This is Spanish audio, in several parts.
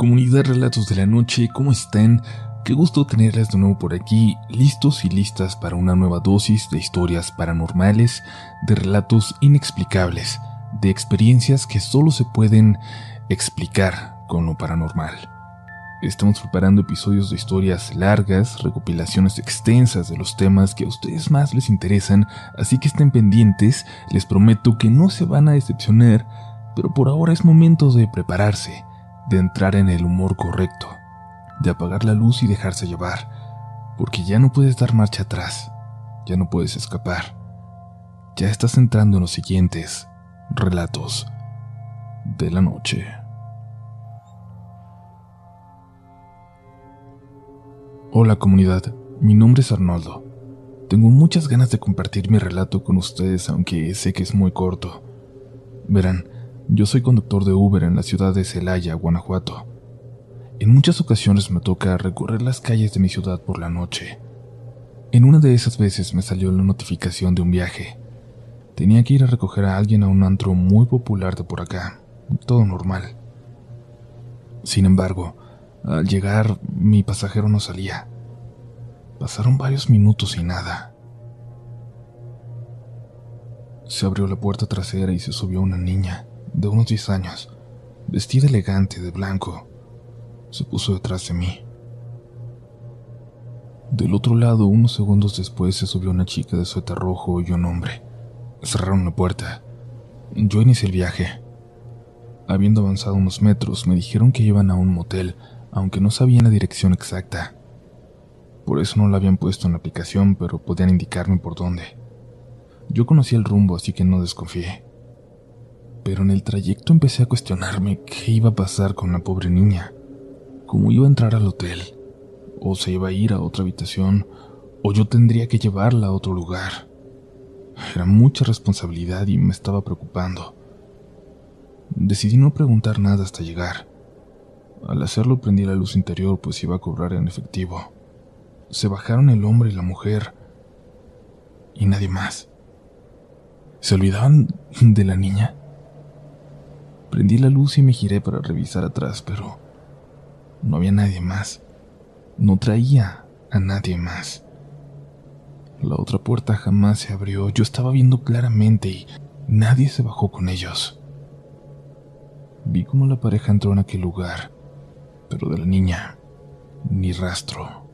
Comunidad Relatos de la Noche, ¿cómo están? Qué gusto tenerlas de nuevo por aquí, listos y listas para una nueva dosis de historias paranormales, de relatos inexplicables, de experiencias que solo se pueden explicar con lo paranormal. Estamos preparando episodios de historias largas, recopilaciones extensas de los temas que a ustedes más les interesan, así que estén pendientes, les prometo que no se van a decepcionar, pero por ahora es momento de prepararse, de entrar en el humor correcto, de apagar la luz y dejarse llevar, porque ya no puedes dar marcha atrás, ya no puedes escapar, ya estás entrando en los siguientes relatos de la noche. Hola comunidad, mi nombre es Arnoldo. Tengo muchas ganas de compartir mi relato con ustedes, aunque sé que es muy corto. Verán, yo soy conductor de Uber en la ciudad de Celaya, Guanajuato. En muchas ocasiones me toca recorrer las calles de mi ciudad por la noche. En una de esas veces me salió la notificación de un viaje. Tenía que ir a recoger a alguien a un antro muy popular de por acá. Todo normal. Sin embargo, al llegar, mi pasajero no salía. Pasaron varios minutos y nada. Se abrió la puerta trasera y se subió una niña, de unos 10 años, vestida elegante de blanco. Se puso detrás de mí. Del otro lado, unos segundos después, se subió una chica de suéter rojo y un hombre. Cerraron la puerta. Yo inicié el viaje. Habiendo avanzado unos metros, me dijeron que iban a un motel aunque no sabían la dirección exacta. Por eso no la habían puesto en la aplicación, pero podían indicarme por dónde. Yo conocía el rumbo, así que no desconfié. Pero en el trayecto empecé a cuestionarme qué iba a pasar con la pobre niña, cómo iba a entrar al hotel, o se iba a ir a otra habitación, o yo tendría que llevarla a otro lugar. Era mucha responsabilidad y me estaba preocupando. Decidí no preguntar nada hasta llegar. Al hacerlo prendí la luz interior pues iba a cobrar en efectivo. Se bajaron el hombre y la mujer y nadie más. ¿Se olvidaban de la niña? Prendí la luz y me giré para revisar atrás, pero no había nadie más. No traía a nadie más. La otra puerta jamás se abrió. Yo estaba viendo claramente y nadie se bajó con ellos. Vi cómo la pareja entró en aquel lugar pero de la niña, ni rastro.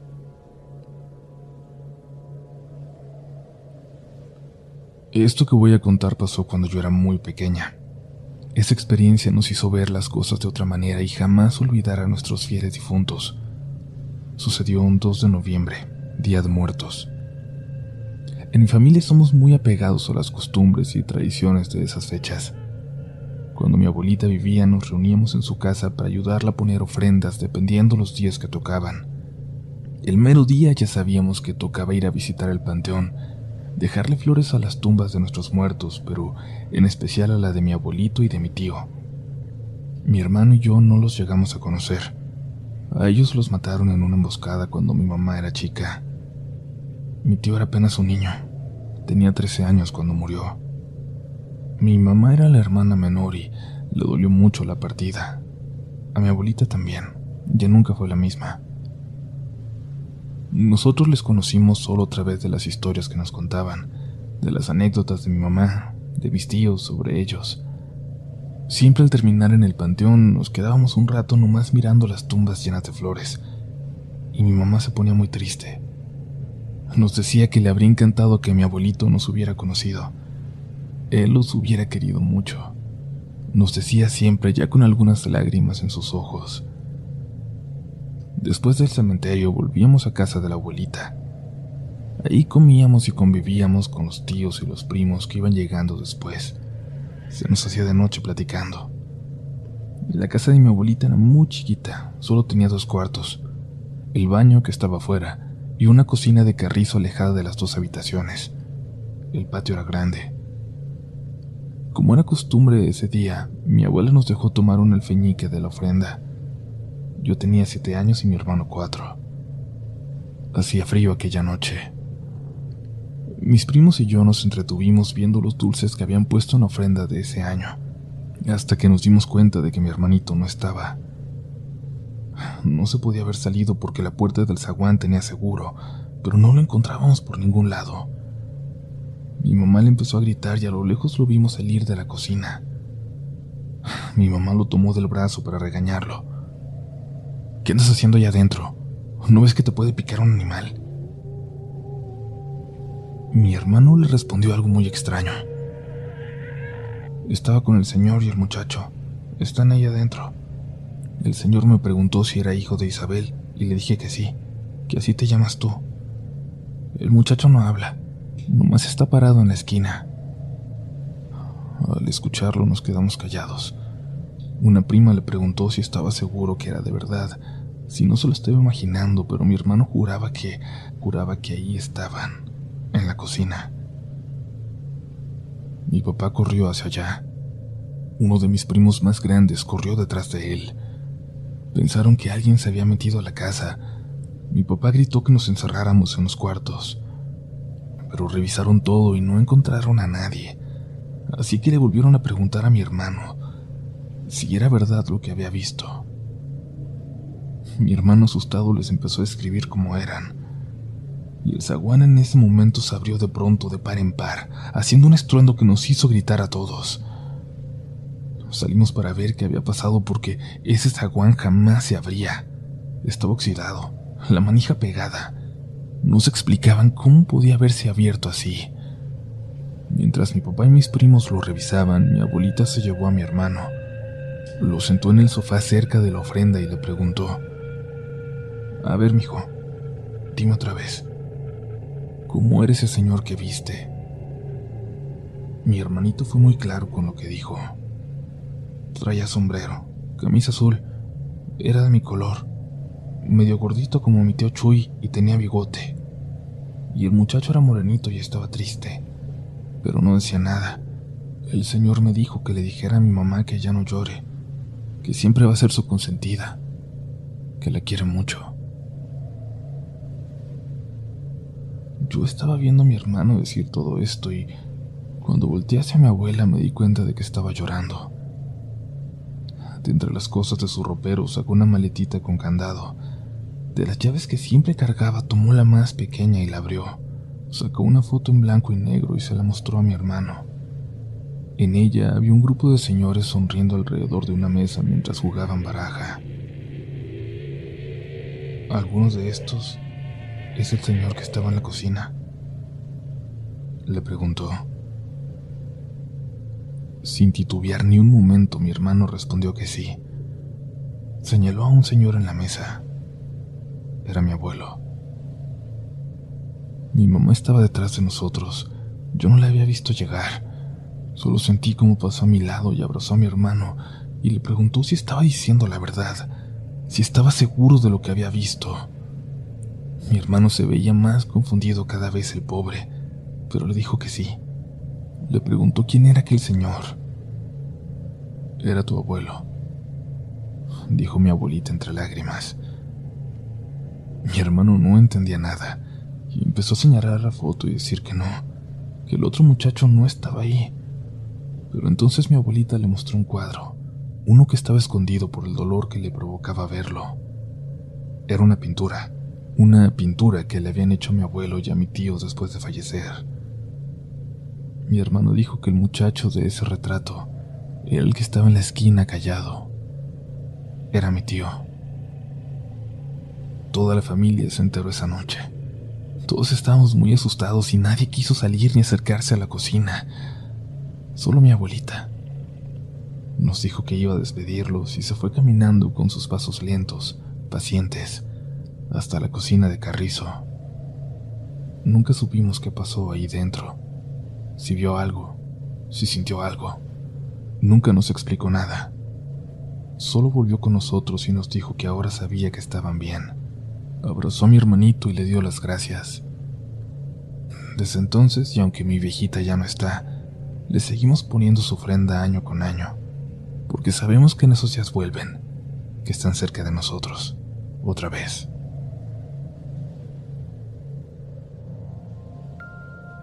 Esto que voy a contar pasó cuando yo era muy pequeña. Esa experiencia nos hizo ver las cosas de otra manera y jamás olvidar a nuestros fieles difuntos. Sucedió un 2 de noviembre, Día de Muertos. En mi familia somos muy apegados a las costumbres y tradiciones de esas fechas. Cuando mi abuelita vivía nos reuníamos en su casa para ayudarla a poner ofrendas dependiendo los días que tocaban. El mero día ya sabíamos que tocaba ir a visitar el panteón, dejarle flores a las tumbas de nuestros muertos, pero en especial a la de mi abuelito y de mi tío. Mi hermano y yo no los llegamos a conocer. A ellos los mataron en una emboscada cuando mi mamá era chica. Mi tío era apenas un niño. Tenía 13 años cuando murió. Mi mamá era la hermana menor y le dolió mucho la partida. A mi abuelita también, ya nunca fue la misma. Nosotros les conocimos solo a través de las historias que nos contaban, de las anécdotas de mi mamá, de mis tíos sobre ellos. Siempre al terminar en el panteón nos quedábamos un rato nomás mirando las tumbas llenas de flores, y mi mamá se ponía muy triste. Nos decía que le habría encantado que mi abuelito nos hubiera conocido él los hubiera querido mucho. Nos decía siempre ya con algunas lágrimas en sus ojos. Después del cementerio volvíamos a casa de la abuelita. Ahí comíamos y convivíamos con los tíos y los primos que iban llegando después. Se nos hacía de noche platicando. La casa de mi abuelita era muy chiquita, solo tenía dos cuartos, el baño que estaba afuera y una cocina de carrizo alejada de las dos habitaciones. El patio era grande, como era costumbre ese día, mi abuela nos dejó tomar un alfeñique de la ofrenda. Yo tenía siete años y mi hermano cuatro. Hacía frío aquella noche. Mis primos y yo nos entretuvimos viendo los dulces que habían puesto en ofrenda de ese año, hasta que nos dimos cuenta de que mi hermanito no estaba. No se podía haber salido porque la puerta del zaguán tenía seguro, pero no lo encontrábamos por ningún lado. Mi mamá le empezó a gritar y a lo lejos lo vimos salir de la cocina. Mi mamá lo tomó del brazo para regañarlo. ¿Qué andas haciendo allá adentro? ¿No ves que te puede picar un animal? Mi hermano le respondió algo muy extraño. Estaba con el señor y el muchacho. Están ahí adentro. El señor me preguntó si era hijo de Isabel y le dije que sí, que así te llamas tú. El muchacho no habla, nomás está parado en la esquina. Al escucharlo nos quedamos callados. Una prima le preguntó si estaba seguro que era de verdad, si no se lo estaba imaginando, pero mi hermano juraba que, juraba que ahí estaban, en la cocina. Mi papá corrió hacia allá. Uno de mis primos más grandes corrió detrás de él. Pensaron que alguien se había metido a la casa. Mi papá gritó que nos encerráramos en los cuartos. Pero revisaron todo y no encontraron a nadie. Así que le volvieron a preguntar a mi hermano si era verdad lo que había visto. Mi hermano asustado les empezó a escribir cómo eran. Y el zaguán en ese momento se abrió de pronto de par en par, haciendo un estruendo que nos hizo gritar a todos. Salimos para ver qué había pasado porque ese zaguán jamás se abría. Estaba oxidado, la manija pegada. No se explicaban cómo podía haberse abierto así. Mientras mi papá y mis primos lo revisaban, mi abuelita se llevó a mi hermano. Lo sentó en el sofá cerca de la ofrenda y le preguntó: A ver, mijo, dime otra vez, ¿cómo era ese señor que viste? Mi hermanito fue muy claro con lo que dijo. Traía sombrero, camisa azul, era de mi color, medio gordito como mi tío Chuy y tenía bigote. Y el muchacho era morenito y estaba triste, pero no decía nada. El señor me dijo que le dijera a mi mamá que ya no llore, que siempre va a ser su consentida, que la quiere mucho. Yo estaba viendo a mi hermano decir todo esto y cuando volteé hacia mi abuela me di cuenta de que estaba llorando entre las cosas de su ropero sacó una maletita con candado. De las llaves que siempre cargaba, tomó la más pequeña y la abrió. Sacó una foto en blanco y negro y se la mostró a mi hermano. En ella había un grupo de señores sonriendo alrededor de una mesa mientras jugaban baraja. Algunos de estos es el señor que estaba en la cocina. Le preguntó. Sin titubear ni un momento, mi hermano respondió que sí. Señaló a un señor en la mesa. Era mi abuelo. Mi mamá estaba detrás de nosotros. Yo no la había visto llegar. Solo sentí cómo pasó a mi lado y abrazó a mi hermano y le preguntó si estaba diciendo la verdad, si estaba seguro de lo que había visto. Mi hermano se veía más confundido cada vez el pobre, pero le dijo que sí. Le preguntó quién era aquel señor. Era tu abuelo, dijo mi abuelita entre lágrimas. Mi hermano no entendía nada y empezó a señalar la foto y decir que no, que el otro muchacho no estaba ahí. Pero entonces mi abuelita le mostró un cuadro, uno que estaba escondido por el dolor que le provocaba verlo. Era una pintura, una pintura que le habían hecho a mi abuelo y a mi tío después de fallecer. Mi hermano dijo que el muchacho de ese retrato era el que estaba en la esquina callado. Era mi tío. Toda la familia se enteró esa noche. Todos estábamos muy asustados y nadie quiso salir ni acercarse a la cocina. Solo mi abuelita. Nos dijo que iba a despedirlos y se fue caminando con sus pasos lentos, pacientes, hasta la cocina de Carrizo. Nunca supimos qué pasó ahí dentro si vio algo, si sintió algo. Nunca nos explicó nada. Solo volvió con nosotros y nos dijo que ahora sabía que estaban bien. Abrazó a mi hermanito y le dio las gracias. Desde entonces, y aunque mi viejita ya no está, le seguimos poniendo su ofrenda año con año, porque sabemos que en esos días vuelven, que están cerca de nosotros, otra vez.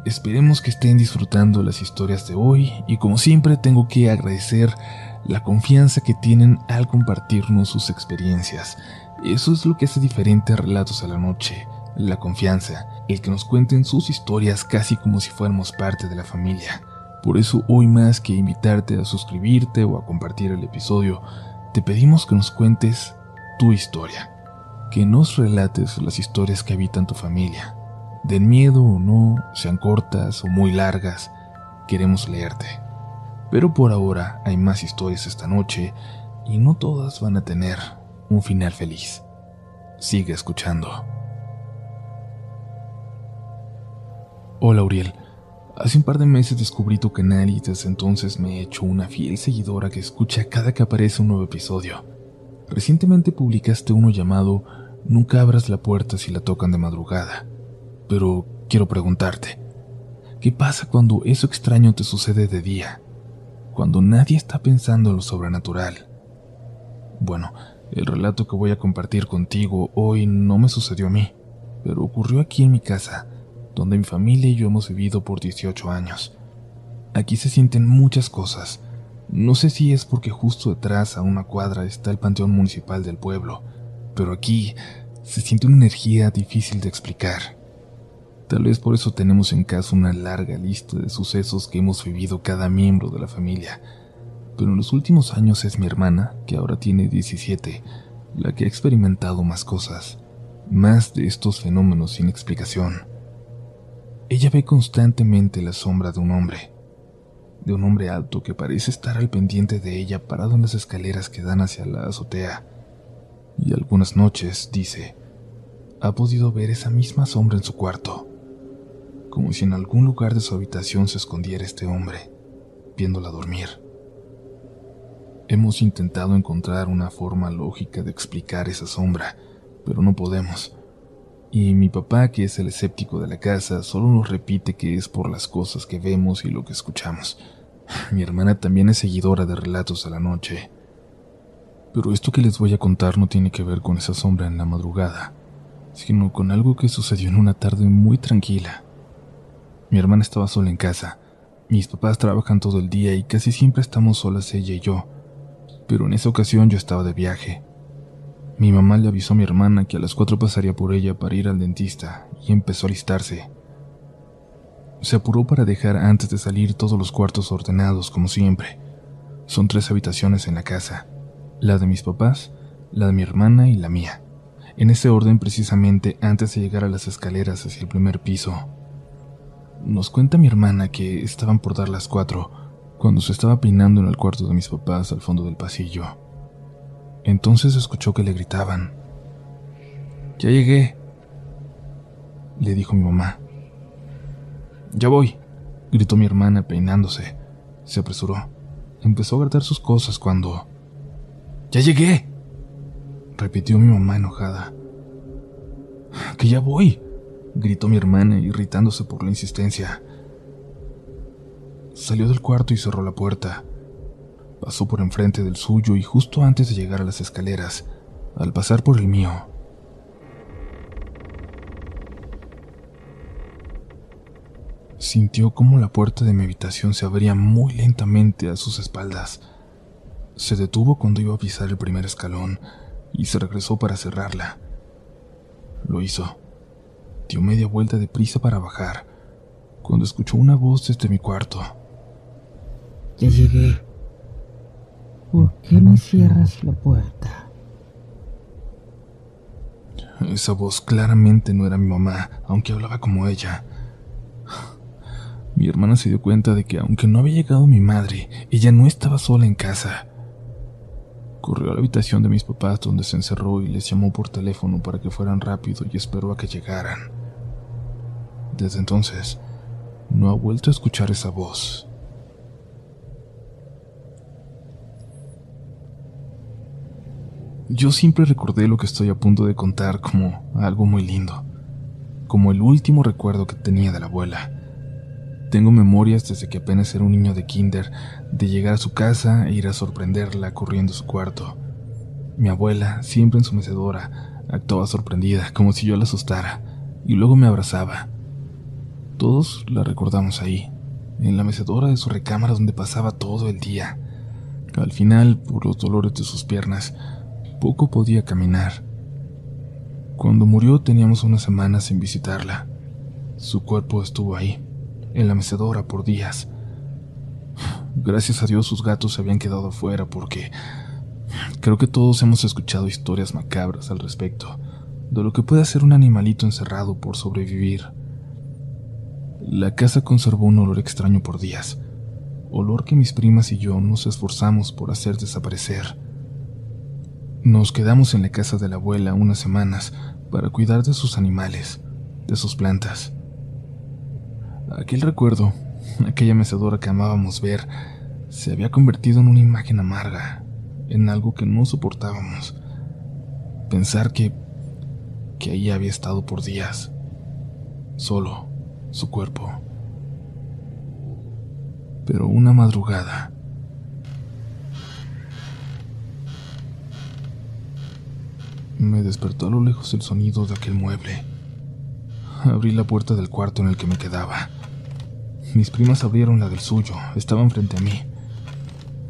Esperemos que estén disfrutando las historias de hoy y como siempre tengo que agradecer la confianza que tienen al compartirnos sus experiencias. Eso es lo que hace diferente a Relatos a la Noche, la confianza, el que nos cuenten sus historias casi como si fuéramos parte de la familia. Por eso hoy más que invitarte a suscribirte o a compartir el episodio, te pedimos que nos cuentes tu historia, que nos relates las historias que habitan tu familia. Den miedo o no, sean cortas o muy largas, queremos leerte. Pero por ahora hay más historias esta noche y no todas van a tener un final feliz. Sigue escuchando. Hola Uriel, hace un par de meses descubrí tu canal y desde entonces me he hecho una fiel seguidora que escucha cada que aparece un nuevo episodio. Recientemente publicaste uno llamado Nunca abras la puerta si la tocan de madrugada. Pero quiero preguntarte, ¿qué pasa cuando eso extraño te sucede de día? Cuando nadie está pensando en lo sobrenatural. Bueno, el relato que voy a compartir contigo hoy no me sucedió a mí, pero ocurrió aquí en mi casa, donde mi familia y yo hemos vivido por 18 años. Aquí se sienten muchas cosas. No sé si es porque justo detrás, a una cuadra, está el panteón municipal del pueblo, pero aquí se siente una energía difícil de explicar. Tal vez por eso tenemos en casa una larga lista de sucesos que hemos vivido cada miembro de la familia pero en los últimos años es mi hermana, que ahora tiene 17, la que ha experimentado más cosas, más de estos fenómenos sin explicación. Ella ve constantemente la sombra de un hombre, de un hombre alto que parece estar al pendiente de ella parado en las escaleras que dan hacia la azotea. Y algunas noches, dice, ha podido ver esa misma sombra en su cuarto, como si en algún lugar de su habitación se escondiera este hombre, viéndola dormir. Hemos intentado encontrar una forma lógica de explicar esa sombra, pero no podemos. Y mi papá, que es el escéptico de la casa, solo nos repite que es por las cosas que vemos y lo que escuchamos. Mi hermana también es seguidora de relatos a la noche. Pero esto que les voy a contar no tiene que ver con esa sombra en la madrugada, sino con algo que sucedió en una tarde muy tranquila. Mi hermana estaba sola en casa. Mis papás trabajan todo el día y casi siempre estamos solas ella y yo pero en esa ocasión yo estaba de viaje. Mi mamá le avisó a mi hermana que a las cuatro pasaría por ella para ir al dentista y empezó a listarse. Se apuró para dejar antes de salir todos los cuartos ordenados como siempre. Son tres habitaciones en la casa, la de mis papás, la de mi hermana y la mía. En ese orden precisamente antes de llegar a las escaleras hacia el primer piso. Nos cuenta mi hermana que estaban por dar las cuatro cuando se estaba peinando en el cuarto de mis papás al fondo del pasillo. Entonces escuchó que le gritaban. Ya llegué, le dijo mi mamá. Ya voy, gritó mi hermana peinándose. Se apresuró. Empezó a guardar sus cosas cuando... Ya llegué, repitió mi mamá enojada. Que ya voy, gritó mi hermana irritándose por la insistencia. Salió del cuarto y cerró la puerta. Pasó por enfrente del suyo y justo antes de llegar a las escaleras, al pasar por el mío, sintió como la puerta de mi habitación se abría muy lentamente a sus espaldas. Se detuvo cuando iba a pisar el primer escalón y se regresó para cerrarla. Lo hizo. Dio media vuelta de prisa para bajar, cuando escuchó una voz desde mi cuarto. Ya llegué. ¿Por qué me cierras la puerta? Esa voz claramente no era mi mamá, aunque hablaba como ella. Mi hermana se dio cuenta de que aunque no había llegado mi madre, ella no estaba sola en casa. Corrió a la habitación de mis papás donde se encerró y les llamó por teléfono para que fueran rápido y esperó a que llegaran. Desde entonces, no ha vuelto a escuchar esa voz. Yo siempre recordé lo que estoy a punto de contar como algo muy lindo, como el último recuerdo que tenía de la abuela. Tengo memorias desde que apenas era un niño de kinder, de llegar a su casa e ir a sorprenderla corriendo a su cuarto. Mi abuela, siempre en su mecedora, actuaba sorprendida, como si yo la asustara, y luego me abrazaba. Todos la recordamos ahí, en la mecedora de su recámara donde pasaba todo el día. Al final, por los dolores de sus piernas, poco podía caminar. Cuando murió teníamos unas semanas sin visitarla. Su cuerpo estuvo ahí, en la mecedora por días. Gracias a Dios sus gatos se habían quedado afuera porque creo que todos hemos escuchado historias macabras al respecto de lo que puede hacer un animalito encerrado por sobrevivir. La casa conservó un olor extraño por días, olor que mis primas y yo nos esforzamos por hacer desaparecer. Nos quedamos en la casa de la abuela unas semanas para cuidar de sus animales, de sus plantas. Aquel recuerdo, aquella mecedora que amábamos ver, se había convertido en una imagen amarga, en algo que no soportábamos. Pensar que, que ahí había estado por días, solo, su cuerpo. Pero una madrugada, me despertó a lo lejos el sonido de aquel mueble. Abrí la puerta del cuarto en el que me quedaba. Mis primas abrieron la del suyo, estaban frente a mí.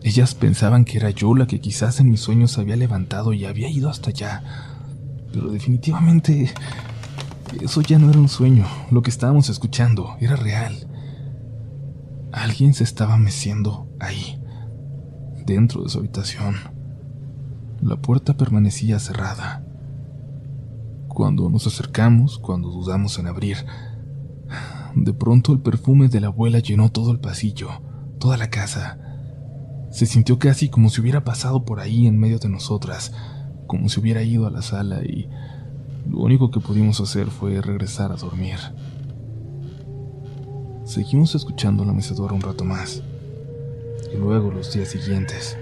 Ellas pensaban que era yo la que quizás en mis sueños había levantado y había ido hasta allá. Pero definitivamente eso ya no era un sueño. Lo que estábamos escuchando era real. Alguien se estaba meciendo ahí, dentro de su habitación. La puerta permanecía cerrada. Cuando nos acercamos, cuando dudamos en abrir, de pronto el perfume de la abuela llenó todo el pasillo, toda la casa. Se sintió casi como si hubiera pasado por ahí en medio de nosotras, como si hubiera ido a la sala y lo único que pudimos hacer fue regresar a dormir. Seguimos escuchando la mecedora un rato más, y luego los días siguientes.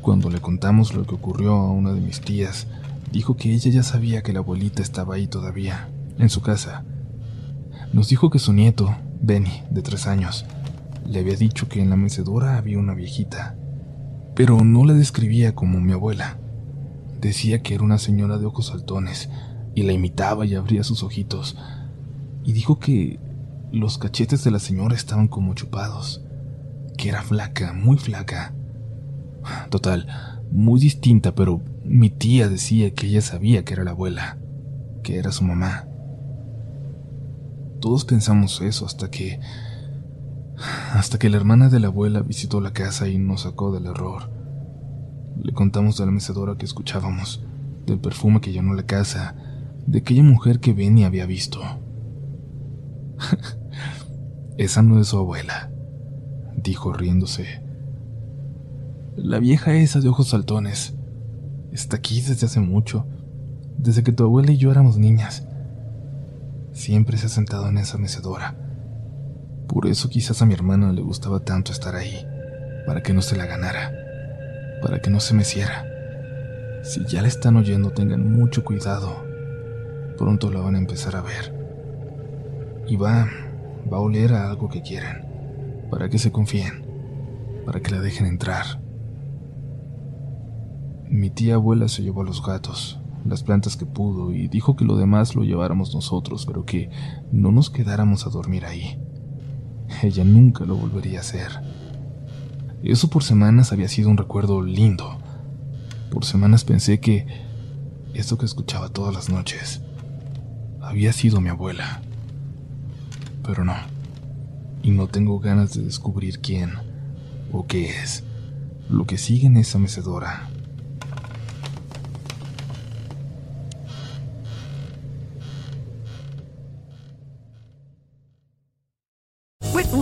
Cuando le contamos lo que ocurrió a una de mis tías, dijo que ella ya sabía que la abuelita estaba ahí todavía, en su casa, nos dijo que su nieto, Benny, de tres años, le había dicho que en la mecedora había una viejita, pero no la describía como mi abuela. Decía que era una señora de ojos saltones y la imitaba y abría sus ojitos, y dijo que los cachetes de la señora estaban como chupados, que era flaca, muy flaca. Total, muy distinta, pero mi tía decía que ella sabía que era la abuela, que era su mamá. Todos pensamos eso hasta que... hasta que la hermana de la abuela visitó la casa y nos sacó del error. Le contamos de la mecedora que escuchábamos, del perfume que llenó la casa, de aquella mujer que Benny había visto. Esa no es su abuela, dijo riéndose. La vieja esa de ojos saltones está aquí desde hace mucho, desde que tu abuela y yo éramos niñas siempre se ha sentado en esa mecedora. Por eso quizás a mi hermana le gustaba tanto estar ahí, para que no se la ganara, para que no se meciera. Si ya la están oyendo, tengan mucho cuidado. Pronto la van a empezar a ver. Y va, va a oler a algo que quieren, para que se confíen, para que la dejen entrar. Mi tía abuela se llevó a los gatos, las plantas que pudo y dijo que lo demás lo lleváramos nosotros, pero que no nos quedáramos a dormir ahí. Ella nunca lo volvería a hacer. Eso por semanas había sido un recuerdo lindo. Por semanas pensé que esto que escuchaba todas las noches había sido mi abuela. Pero no. Y no tengo ganas de descubrir quién o qué es lo que sigue en esa mecedora